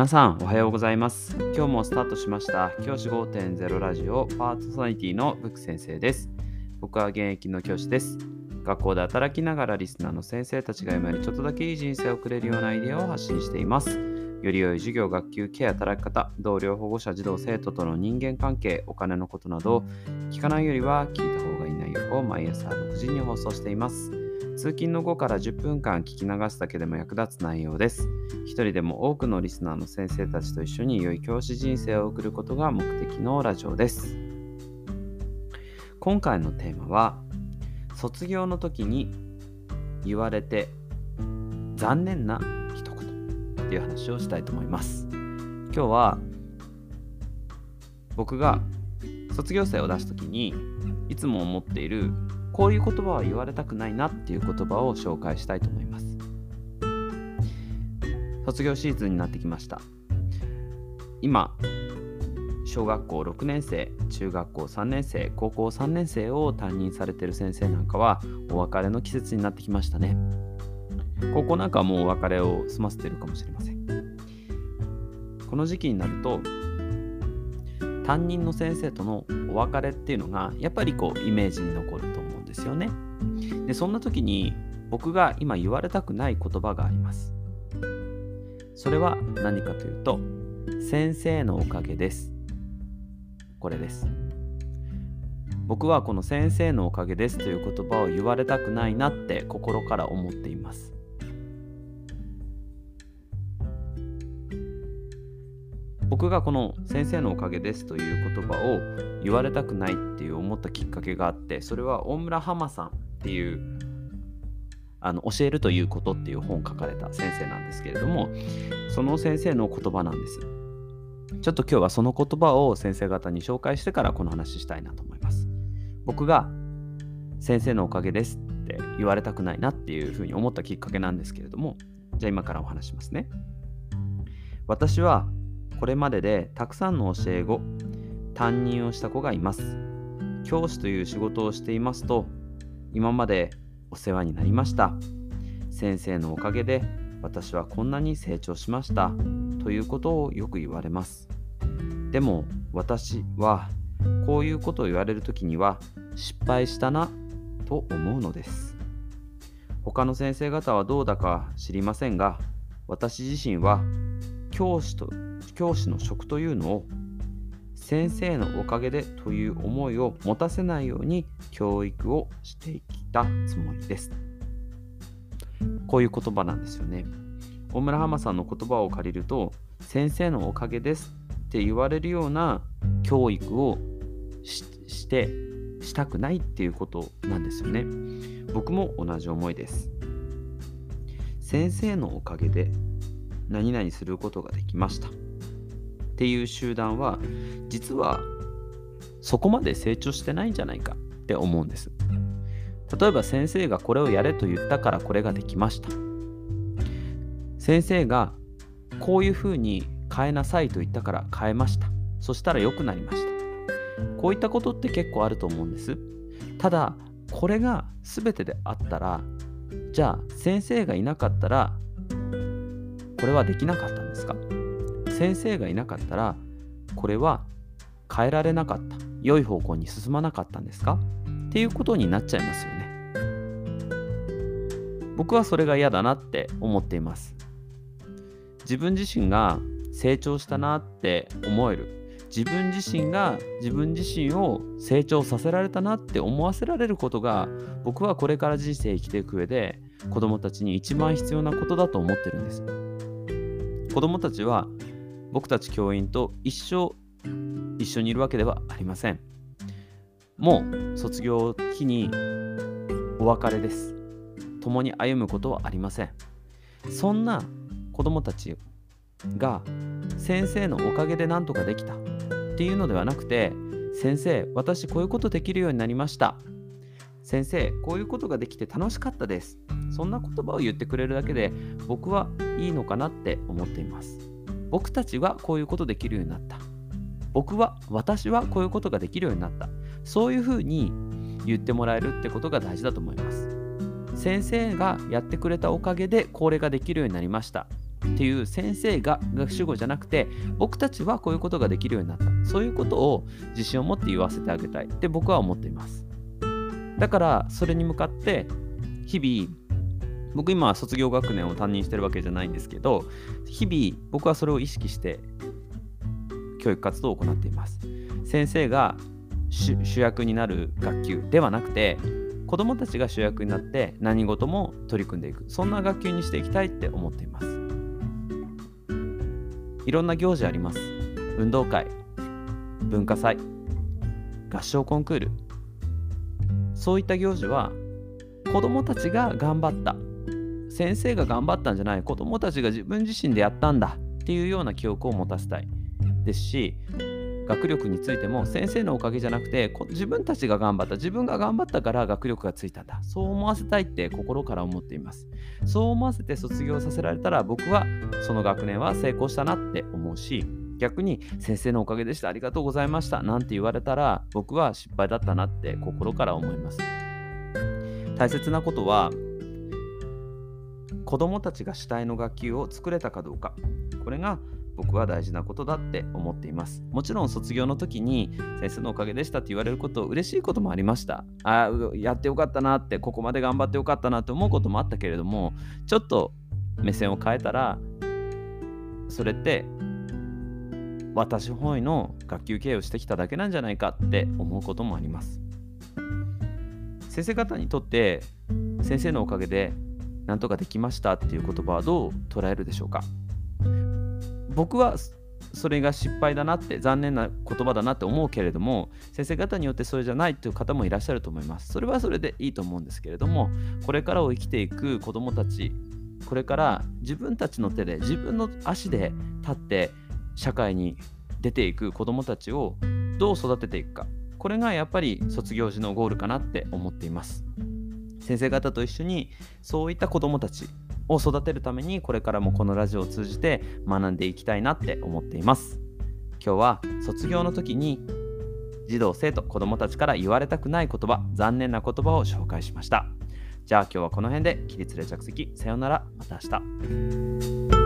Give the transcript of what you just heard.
皆さんおはようございます。今日もスタートしました。教師5.0ラジオパートソナリティのブック先生です。僕は現役の教師です。学校で働きながらリスナーの先生たちが今よりちょっとだけいい人生を送れるようなアイデアを発信しています。より良い授業、学級、ケア、働き方、同僚、保護者、児童、生徒との人間関係、お金のことなど、聞かないよりは聞いた方がいい内容を毎朝6時に放送しています。通勤の後から10分間聞き流すだけでも役立つ内容です。一人でも多くのリスナーの先生たちと一緒に良い教師人生を送ることが目的のラジオです。今回のテーマは、卒業の時に言われて残念な一言っていう話をしたいと思います。今日は僕が卒業生を出す時にいつも思っているこういう言葉は言われたくないなっていう言葉を紹介したいと思います。卒業シーズンになってきました。今小学校6年生中学校3年生高校3年生を担任されてる先生なんかはお別れの季節になってきましたね。高校なんかはもうお別れを済ませてるかもしれません。この時期になると担任の先生とのお別れっていうのがやっぱりこうイメージに残るとですよね。でそんな時に僕が今言われたくない言葉があります。それは何かというと先生のおかげです。これです。僕はこの先生のおかげですという言葉を言われたくないなって心から思っています。僕がこの先生のおかげですという言葉を言われたくないっていう思ったきっかけがあってそれは大村浜さんっていうあの教えるということっていう本を書かれた先生なんですけれどもその先生の言葉なんです。ちょっと今日はその言葉を先生方に紹介してからこの話したいなと思います。僕が先生のおかげですって言われたくないなっていうふうに思ったきっかけなんですけれどもじゃあ今からお話しますね。私はこれまででたくさんの教え子担任をした子がいます。教師という仕事をしていますと今までお世話になりました。先生のおかげで私はこんなに成長しました。ということをよく言われます。でも私はこういうことを言われる時には失敗したなと思うのです。他の先生方はどうだか知りませんが私自身は教師と教師の職というのを先生のおかげでという思いを持たせないように教育をしてきたつもりです。こういう言葉なんですよね。大村浜さんの言葉を借りると先生のおかげですって言われるような教育をしてしたくないっていうことなんですよね。僕も同じ思いです。先生のおかげで何々することができました。っていう集団は実はそこまで成長してないんじゃないかって思うんです。例えば先生がこれをやれと言ったからこれができました。先生がこういうふうに変えなさいと言ったから変えました。そしたら良くなりました。こういったことって結構あると思うんです。ただこれが全てであったらじゃあ先生がいなかったらこれはできなかったんですか？先生がいなかったらこれは変えられなかった良い方向に進まなかったんですか？っていうことになっちゃいますよね。僕はそれが嫌だなって思っています。自分自身が成長したなって思える。自分自身が自分自身を成長させられたなって思わせられることが僕はこれから人生生きていく上で子供たちに一番必要なことだと思ってるんです。子供たちは僕たち教員と一生一緒にいるわけではありません。もう卒業期にお別れです。共に歩むことはありません。そんな子供たちが先生のおかげで何とかできたっていうのではなくて先生私こういうことできるようになりました先生こういうことができて楽しかったですそんな言葉を言ってくれるだけで僕はいいのかなって思っています僕たちはこういうことできるようになった。僕は私はこういうことができるようになった。そういうふうに言ってもらえるってことが大事だと思います。先生がやってくれたおかげでこれができるようになりました。っていう先生がが主語じゃなくて僕たちはこういうことができるようになった。そういうことを自信を持って言わせてあげたい。って僕は思っています。だからそれに向かって日々僕今卒業学年を担任してるわけじゃないんですけど日々僕はそれを意識して教育活動を行っています。先生が主役になる学級ではなくて子どもたちが主役になって何事も取り組んでいく。そんな学級にしていきたいって思っています。いろんな行事あります。運動会文化祭合唱コンクール。そういった行事は子どもたちが頑張った先生が頑張ったんじゃない子どもたちが自分自身でやったんだっていうような記憶を持たせたいですし学力についても先生のおかげじゃなくて自分たちが頑張った自分が頑張ったから学力がついたんだ。そう思わせたいって心から思っています。そう思わせて卒業させられたら僕はその学年は成功したなって思うし逆に先生のおかげでした。ありがとうございました。なんて言われたら僕は失敗だったなって心から思います。大切なことは子どもたちが主体の学級を作れたかどうか。これが僕は大事なことだって思っています。もちろん卒業の時に先生のおかげでしたって言われること嬉しいこともありましたあやってよかったなってここまで頑張ってよかったなって思うこともあったけれどもちょっと目線を変えたらそれって私本位の学級経営をしてきただけなんじゃないかって思うこともあります。先生方にとって先生のおかげで何とかできましたっていう言葉はどう捉えるでしょうか？僕はそれが失敗だなって残念な言葉だなって思うけれども先生方によってそれじゃないという方もいらっしゃると思います。それはそれでいいと思うんですけれどもこれからを生きていく子どもたちこれから自分たちの手で自分の足で立って社会に出ていく子どもたちをどう育てていくか。これがやっぱり卒業時のゴールかなって思っています。先生方と一緒にそういった子どもたちを育てるためにこれからもこのラジオを通じて学んでいきたいなって思っています。今日は卒業の時に児童生徒子どもたちから言われたくない言葉残念な言葉を紹介しました。じゃあ今日はこの辺で起立連着席。さようなら。また明日。